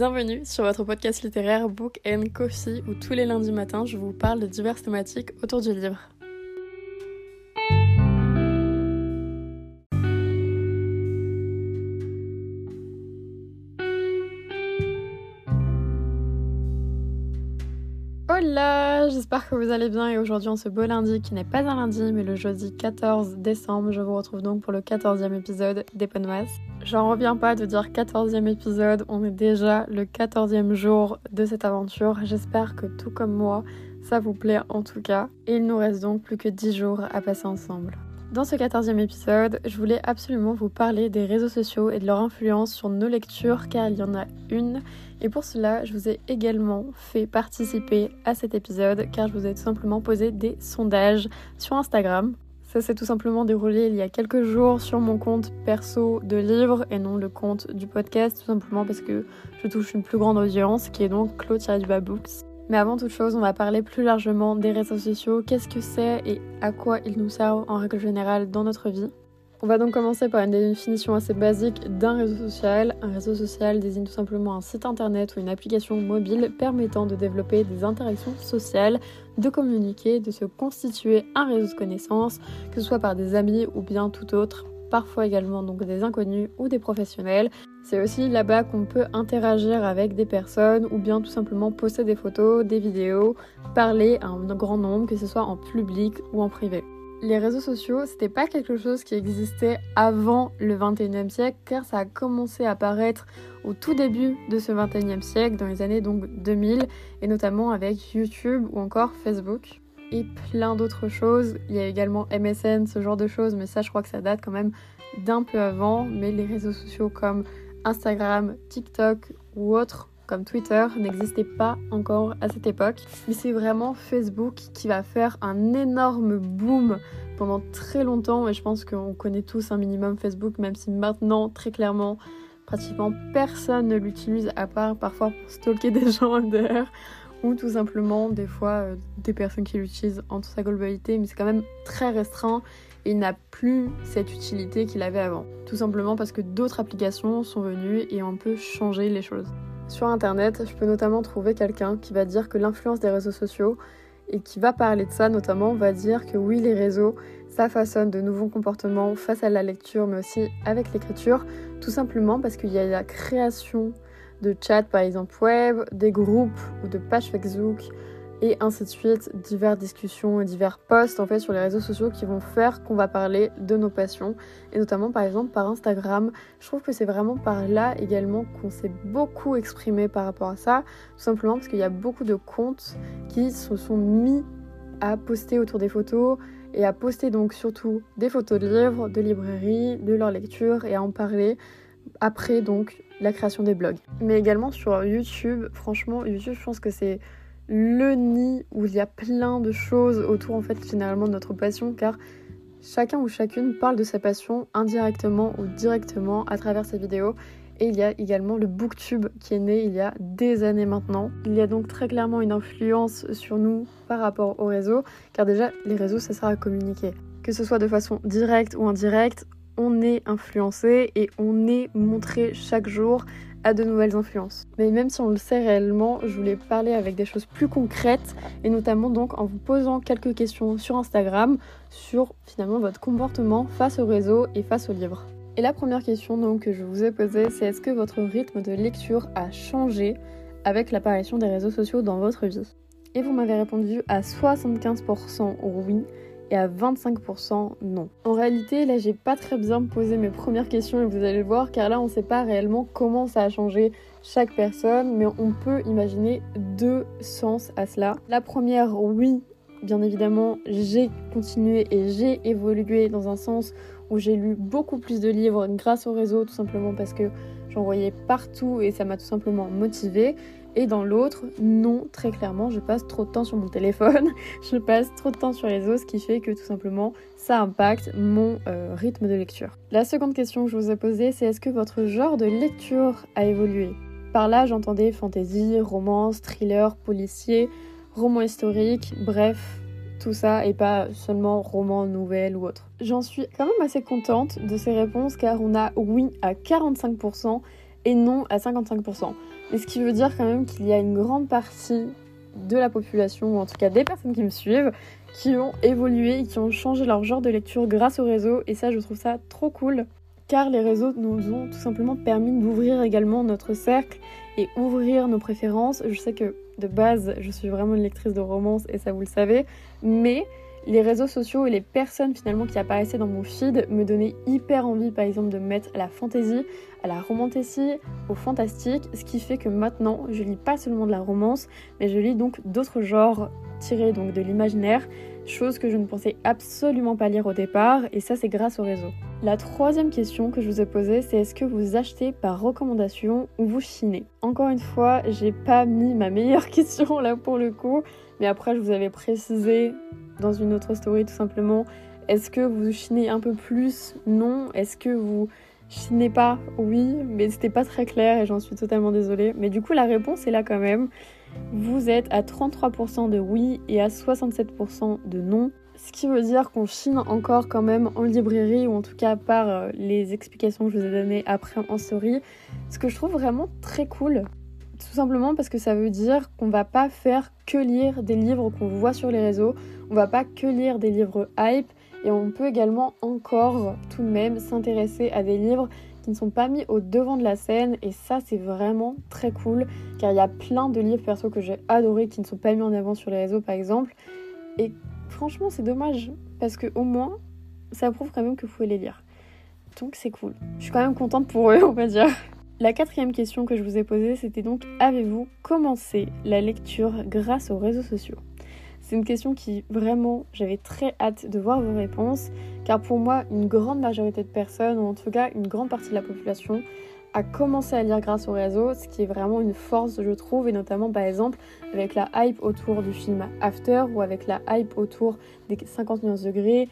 Bienvenue sur votre podcast littéraire Book and Coffee où tous les lundis matins je vous parle de diverses thématiques autour du livre. Hola, j'espère que vous allez bien et aujourd'hui en ce beau lundi qui n'est pas un lundi mais le jeudi 14 décembre, je vous retrouve donc pour le 14e épisode d'Eponmas. J'en reviens pas de dire 14e épisode, on est déjà le 14e jour de cette aventure. J'espère que tout comme moi, ça vous plaît en tout cas. Et il nous reste donc plus que 10 jours à passer ensemble. Dans ce 14e épisode, je voulais absolument vous parler des réseaux sociaux et de leur influence sur nos lectures car il y en a une. Et pour cela, je vous ai également fait participer à cet épisode car je vous ai tout simplement posé des sondages sur Instagram. Ça s'est tout simplement déroulé il y a quelques jours sur mon compte perso de livres et non le compte du podcast, tout simplement parce que je touche une plus grande audience qui est donc Claude Books. Mais avant toute chose, on va parler plus largement des réseaux sociaux, qu'est-ce que c'est et à quoi ils nous servent en règle générale dans notre vie? On va donc commencer par une définition assez basique d'un réseau social. Un réseau social désigne tout simplement un site internet ou une application mobile permettant de développer des interactions sociales, de communiquer, de se constituer un réseau de connaissances, que ce soit par des amis ou bien tout autre, parfois également donc des inconnus ou des professionnels, c'est aussi là-bas qu'on peut interagir avec des personnes ou bien tout simplement poster des photos, des vidéos, parler à un grand nombre, que ce soit en public ou en privé. Les réseaux sociaux, c'était pas quelque chose qui existait avant le 21e siècle, car ça a commencé à apparaître au tout début de ce 21e siècle, dans les années donc 2000, et notamment avec YouTube ou encore Facebook et plein d'autres choses. Il y a également MSN, ce genre de choses, mais ça je crois que ça date quand même d'un peu avant. Mais les réseaux sociaux comme Instagram, TikTok ou autres comme Twitter n'existaient pas encore à cette époque. Mais c'est vraiment Facebook qui va faire un énorme boom pendant très longtemps. Et je pense qu'on connaît tous un minimum Facebook même si maintenant très clairement pratiquement personne ne l'utilise à part parfois pour stalker des gens dehors ou tout simplement des fois euh, des personnes qui l'utilisent en toute sa globalité mais c'est quand même très restreint il n'a plus cette utilité qu'il avait avant. Tout simplement parce que d'autres applications sont venues et on peut changer les choses. Sur Internet, je peux notamment trouver quelqu'un qui va dire que l'influence des réseaux sociaux et qui va parler de ça notamment va dire que oui les réseaux ça façonne de nouveaux comportements face à la lecture mais aussi avec l'écriture tout simplement parce qu'il y a la création de chats par exemple web, des groupes ou de pages Facebook et ainsi de suite, diverses discussions et divers posts en fait sur les réseaux sociaux qui vont faire qu'on va parler de nos passions et notamment par exemple par Instagram. Je trouve que c'est vraiment par là également qu'on s'est beaucoup exprimé par rapport à ça, tout simplement parce qu'il y a beaucoup de comptes qui se sont mis à poster autour des photos et à poster donc surtout des photos de livres, de librairies, de leur lecture et à en parler après donc la création des blogs. Mais également sur YouTube, franchement YouTube je pense que c'est le nid où il y a plein de choses autour en fait généralement de notre passion car chacun ou chacune parle de sa passion indirectement ou directement à travers ses vidéos et il y a également le booktube qui est né il y a des années maintenant. Il y a donc très clairement une influence sur nous par rapport aux réseaux car déjà les réseaux ça sert à communiquer. Que ce soit de façon directe ou indirecte, on est influencé et on est montré chaque jour à de nouvelles influences. Mais même si on le sait réellement, je voulais parler avec des choses plus concrètes et notamment donc en vous posant quelques questions sur Instagram sur finalement votre comportement face au réseau et face au livre. Et la première question donc que je vous ai posée, c'est est-ce que votre rythme de lecture a changé avec l'apparition des réseaux sociaux dans votre vie? Et vous m'avez répondu à 75% oui et à 25% non. En réalité, là, j'ai pas très bien posé mes premières questions et vous allez le voir, car là, on sait pas réellement comment ça a changé chaque personne, mais on peut imaginer deux sens à cela. La première, oui, bien évidemment, j'ai continué et j'ai évolué dans un sens où j'ai lu beaucoup plus de livres grâce au réseau, tout simplement parce que j'en voyais partout et ça m'a tout simplement motivée. Et dans l'autre, non, très clairement, je passe trop de temps sur mon téléphone, je passe trop de temps sur les os, ce qui fait que tout simplement, ça impacte mon euh, rythme de lecture. La seconde question que je vous ai posée, c'est est-ce que votre genre de lecture a évolué? Par là, j'entendais fantasy, romance, thriller, policier, roman historique, bref, tout ça et pas seulement roman, nouvelle ou autre. J'en suis quand même assez contente de ces réponses car on a oui à 45% et non à 55%. Mais ce qui veut dire quand même qu'il y a une grande partie de la population, ou en tout cas des personnes qui me suivent, qui ont évolué et qui ont changé leur genre de lecture grâce au réseau. Et ça, je trouve ça trop cool. Car les réseaux nous ont tout simplement permis d'ouvrir également notre cercle et ouvrir nos préférences. Je sais que de base, je suis vraiment une lectrice de romance et ça vous le savez, mais les réseaux sociaux et les personnes finalement qui apparaissaient dans mon feed me donnaient hyper envie par exemple de mettre à la fantaisie, à la romantésie, au fantastique, ce qui fait que maintenant je lis pas seulement de la romance, mais je lis donc d'autres genres tirés donc de l'imaginaire, chose que je ne pensais absolument pas lire au départ et ça c'est grâce au réseau. La troisième question que je vous ai posée c'est est-ce que vous achetez par recommandation ou vous chinez? Encore une fois, j'ai pas mis ma meilleure question là pour le coup, mais après je vous avais précisé dans une autre story tout simplement. Est-ce que vous chinez un peu plus? Non. Est-ce que vous chinez pas? Oui, mais c'était pas très clair et j'en suis totalement désolée. Mais du coup, la réponse est là quand même. Vous êtes à 33% de oui et à 67% de non. Ce qui veut dire qu'on chine encore quand même en librairie ou en tout cas par euh, les explications que je vous ai données après en story. Ce que je trouve vraiment très cool. Tout simplement parce que ça veut dire qu'on va pas faire que lire des livres qu'on voit sur les réseaux, on va pas que lire des livres hype et on peut également encore tout de même s'intéresser à des livres qui ne sont pas mis au devant de la scène et ça c'est vraiment très cool car il y a plein de livres perso que j'ai adoré qui ne sont pas mis en avant sur les réseaux par exemple. Et franchement c'est dommage parce que au moins ça prouve quand même que vous pouvez les lire. Donc c'est cool. Je suis quand même contente pour eux on va dire la quatrième question que je vous ai posée, c'était donc avez-vous commencé la lecture grâce aux réseaux sociaux? C'est une question qui vraiment j'avais très hâte de voir vos réponses, car pour moi, une grande majorité de personnes, ou en tout cas une grande partie de la population, a commencé à lire grâce aux réseaux, ce qui est vraiment une force, je trouve, et notamment par exemple avec la hype autour du film After ou avec la hype autour des 50 nuances degrés,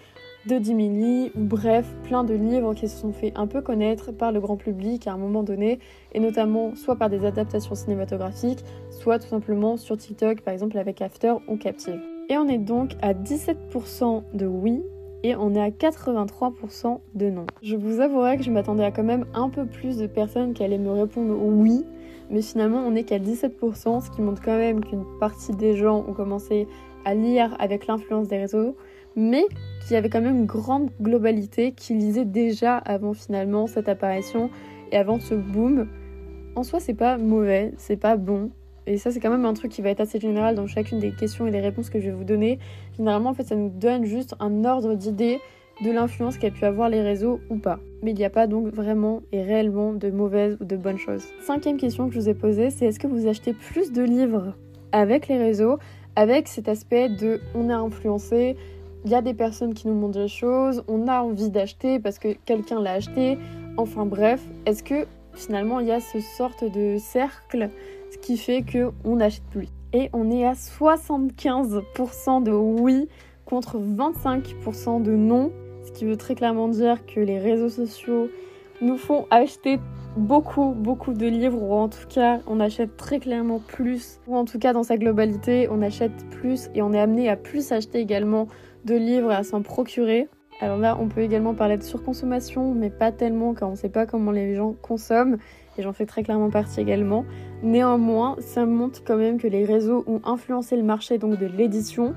de Dimili, bref, plein de livres qui se sont fait un peu connaître par le grand public à un moment donné, et notamment soit par des adaptations cinématographiques, soit tout simplement sur TikTok, par exemple avec After ou Captive. Et on est donc à 17% de oui et on est à 83% de non. Je vous avouerai que je m'attendais à quand même un peu plus de personnes qui allaient me répondre oui, mais finalement on n'est qu'à 17%, ce qui montre quand même qu'une partie des gens ont commencé à lire avec l'influence des réseaux, mais qu'il y avait quand même une grande globalité qui lisait déjà avant finalement cette apparition et avant ce boom. En soi, c'est pas mauvais, c'est pas bon. Et ça, c'est quand même un truc qui va être assez général dans chacune des questions et des réponses que je vais vous donner. Généralement, en fait, ça nous donne juste un ordre d'idée de l'influence qu'a pu avoir les réseaux ou pas. Mais il n'y a pas donc vraiment et réellement de mauvaises ou de bonnes choses. Cinquième question que je vous ai posée, c'est est-ce que vous achetez plus de livres avec les réseaux, avec cet aspect de on est influencé, il y a des personnes qui nous montrent des choses, on a envie d'acheter parce que quelqu'un l'a acheté. Enfin bref, est-ce que finalement il y a ce sorte de cercle, ce qui fait que on n'achète plus? Et on est à 75% de oui contre 25% de non, ce qui veut très clairement dire que les réseaux sociaux nous font acheter beaucoup, beaucoup de livres, ou en tout cas, on achète très clairement plus, ou en tout cas, dans sa globalité, on achète plus et on est amené à plus acheter également de livres à s'en procurer. Alors là, on peut également parler de surconsommation, mais pas tellement car on ne sait pas comment les gens consomment, et j'en fais très clairement partie également. Néanmoins, ça montre quand même que les réseaux ont influencé le marché donc de l'édition,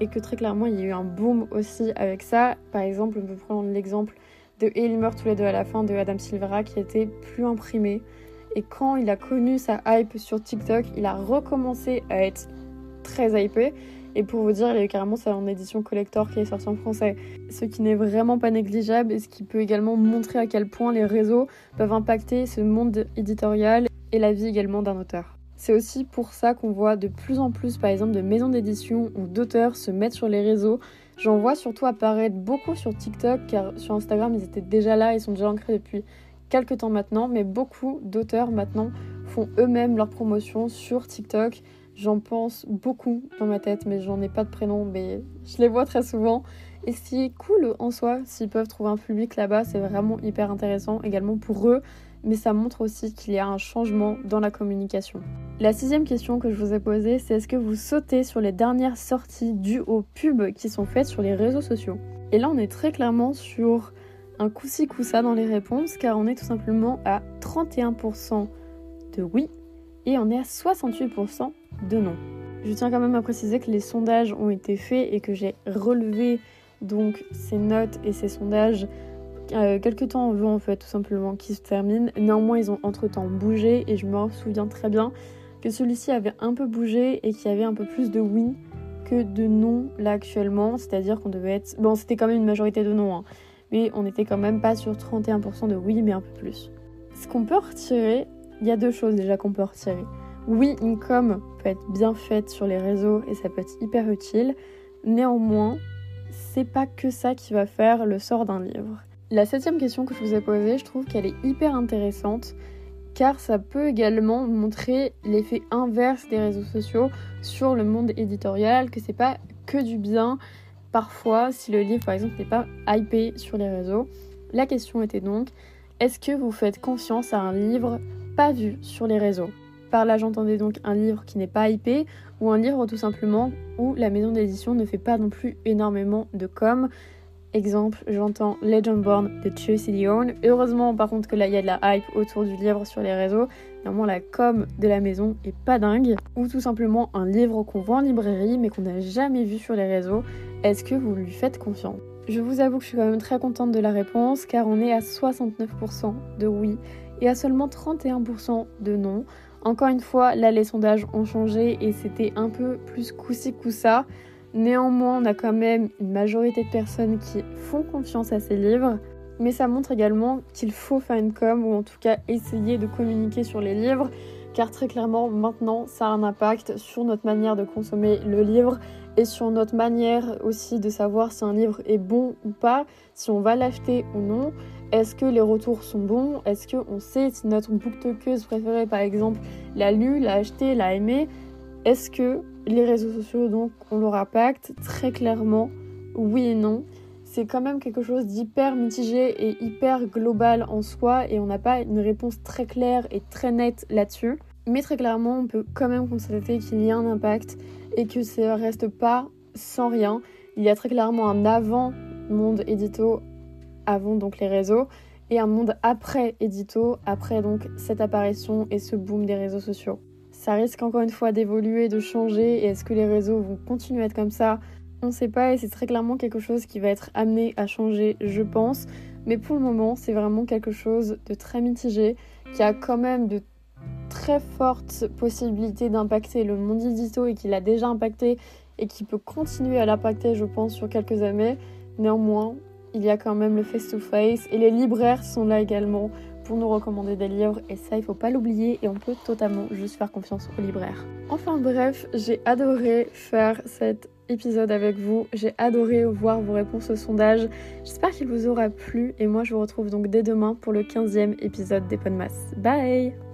et que très clairement, il y a eu un boom aussi avec ça. Par exemple, on peut prendre l'exemple de Et ils meurent tous les deux à la fin de Adam Silvera qui était plus imprimé. Et quand il a connu sa hype sur TikTok, il a recommencé à être très hypé. Et pour vous dire, il y a carrément ça en édition collector qui est sorti en français. Ce qui n'est vraiment pas négligeable et ce qui peut également montrer à quel point les réseaux peuvent impacter ce monde éditorial et la vie également d'un auteur. C'est aussi pour ça qu'on voit de plus en plus, par exemple, de maisons d'édition ou d'auteurs se mettre sur les réseaux. J'en vois surtout apparaître beaucoup sur TikTok, car sur Instagram, ils étaient déjà là, ils sont déjà ancrés depuis quelques temps maintenant, mais beaucoup d'auteurs maintenant font eux-mêmes leur promotion sur TikTok J'en pense beaucoup dans ma tête, mais j'en ai pas de prénom, mais je les vois très souvent. Et ce qui est cool en soi, s'ils peuvent trouver un public là-bas, c'est vraiment hyper intéressant également pour eux, mais ça montre aussi qu'il y a un changement dans la communication. La sixième question que je vous ai posée, c'est est-ce que vous sautez sur les dernières sorties dues aux pubs qui sont faites sur les réseaux sociaux? Et là, on est très clairement sur un coup-ci coup-ça dans les réponses, car on est tout simplement à 31% de oui et on est à 68% de non. Je tiens quand même à préciser que les sondages ont été faits et que j'ai relevé donc ces notes et ces sondages euh, quelques temps avant en fait tout simplement qui se terminent. Néanmoins ils ont entre temps bougé et je me souviens très bien que celui-ci avait un peu bougé et qu'il y avait un peu plus de oui que de non là actuellement. C'est-à-dire qu'on devait être... Bon c'était quand même une majorité de non hein, mais on était quand même pas sur 31% de oui mais un peu plus. Ce qu'on peut retirer, il y a deux choses déjà qu'on peut retirer. Oui, une com peut être bien faite sur les réseaux et ça peut être hyper utile. Néanmoins, c'est pas que ça qui va faire le sort d'un livre. La septième question que je vous ai posée, je trouve qu'elle est hyper intéressante car ça peut également montrer l'effet inverse des réseaux sociaux sur le monde éditorial, que c'est pas que du bien. Parfois, si le livre par exemple n'est pas hypé sur les réseaux, la question était donc est-ce que vous faites confiance à un livre pas vu sur les réseaux? Par là, j'entendais donc un livre qui n'est pas hypé ou un livre tout simplement où la maison d'édition ne fait pas non plus énormément de com. Exemple, j'entends Legendborn de Chelsea Dion. Heureusement, par contre, que là, il y a de la hype autour du livre sur les réseaux. Normalement, la com de la maison est pas dingue. Ou tout simplement un livre qu'on voit en librairie mais qu'on n'a jamais vu sur les réseaux. Est-ce que vous lui faites confiance? Je vous avoue que je suis quand même très contente de la réponse car on est à 69% de oui et à seulement 31% de non. Encore une fois, là les sondages ont changé et c'était un peu plus coup-ci coup-ça. Néanmoins, on a quand même une majorité de personnes qui font confiance à ces livres. Mais ça montre également qu'il faut faire une com ou en tout cas essayer de communiquer sur les livres car très clairement maintenant ça a un impact sur notre manière de consommer le livre et sur notre manière aussi de savoir si un livre est bon ou pas, si on va l'acheter ou non. Est-ce que les retours sont bons? Est-ce qu'on sait si notre booktokeuse préférée, par exemple, l'a lu, l'a acheté, l'a aimé? Est-ce que les réseaux sociaux, donc, ont leur impact? Très clairement, oui et non. C'est quand même quelque chose d'hyper mitigé et hyper global en soi et on n'a pas une réponse très claire et très nette là-dessus. Mais très clairement, on peut quand même constater qu'il y a un impact et que ça reste pas sans rien. Il y a très clairement un avant monde édito avant donc les réseaux et un monde après édito, après donc cette apparition et ce boom des réseaux sociaux. Ça risque encore une fois d'évoluer, de changer et est-ce que les réseaux vont continuer à être comme ça? On ne sait pas et c'est très clairement quelque chose qui va être amené à changer, je pense. Mais pour le moment, c'est vraiment quelque chose de très mitigé qui a quand même de très fortes possibilités d'impacter le monde édito et qui l'a déjà impacté et qui peut continuer à l'impacter, je pense, sur quelques années. Néanmoins, il y a quand même le face-to-face et les libraires sont là également pour nous recommander des livres et ça il faut pas l'oublier et on peut totalement juste faire confiance aux libraires. Enfin bref, j'ai adoré faire cet épisode avec vous, j'ai adoré voir vos réponses au sondage, j'espère qu'il vous aura plu et moi je vous retrouve donc dès demain pour le 15e épisode des Podmas. Bye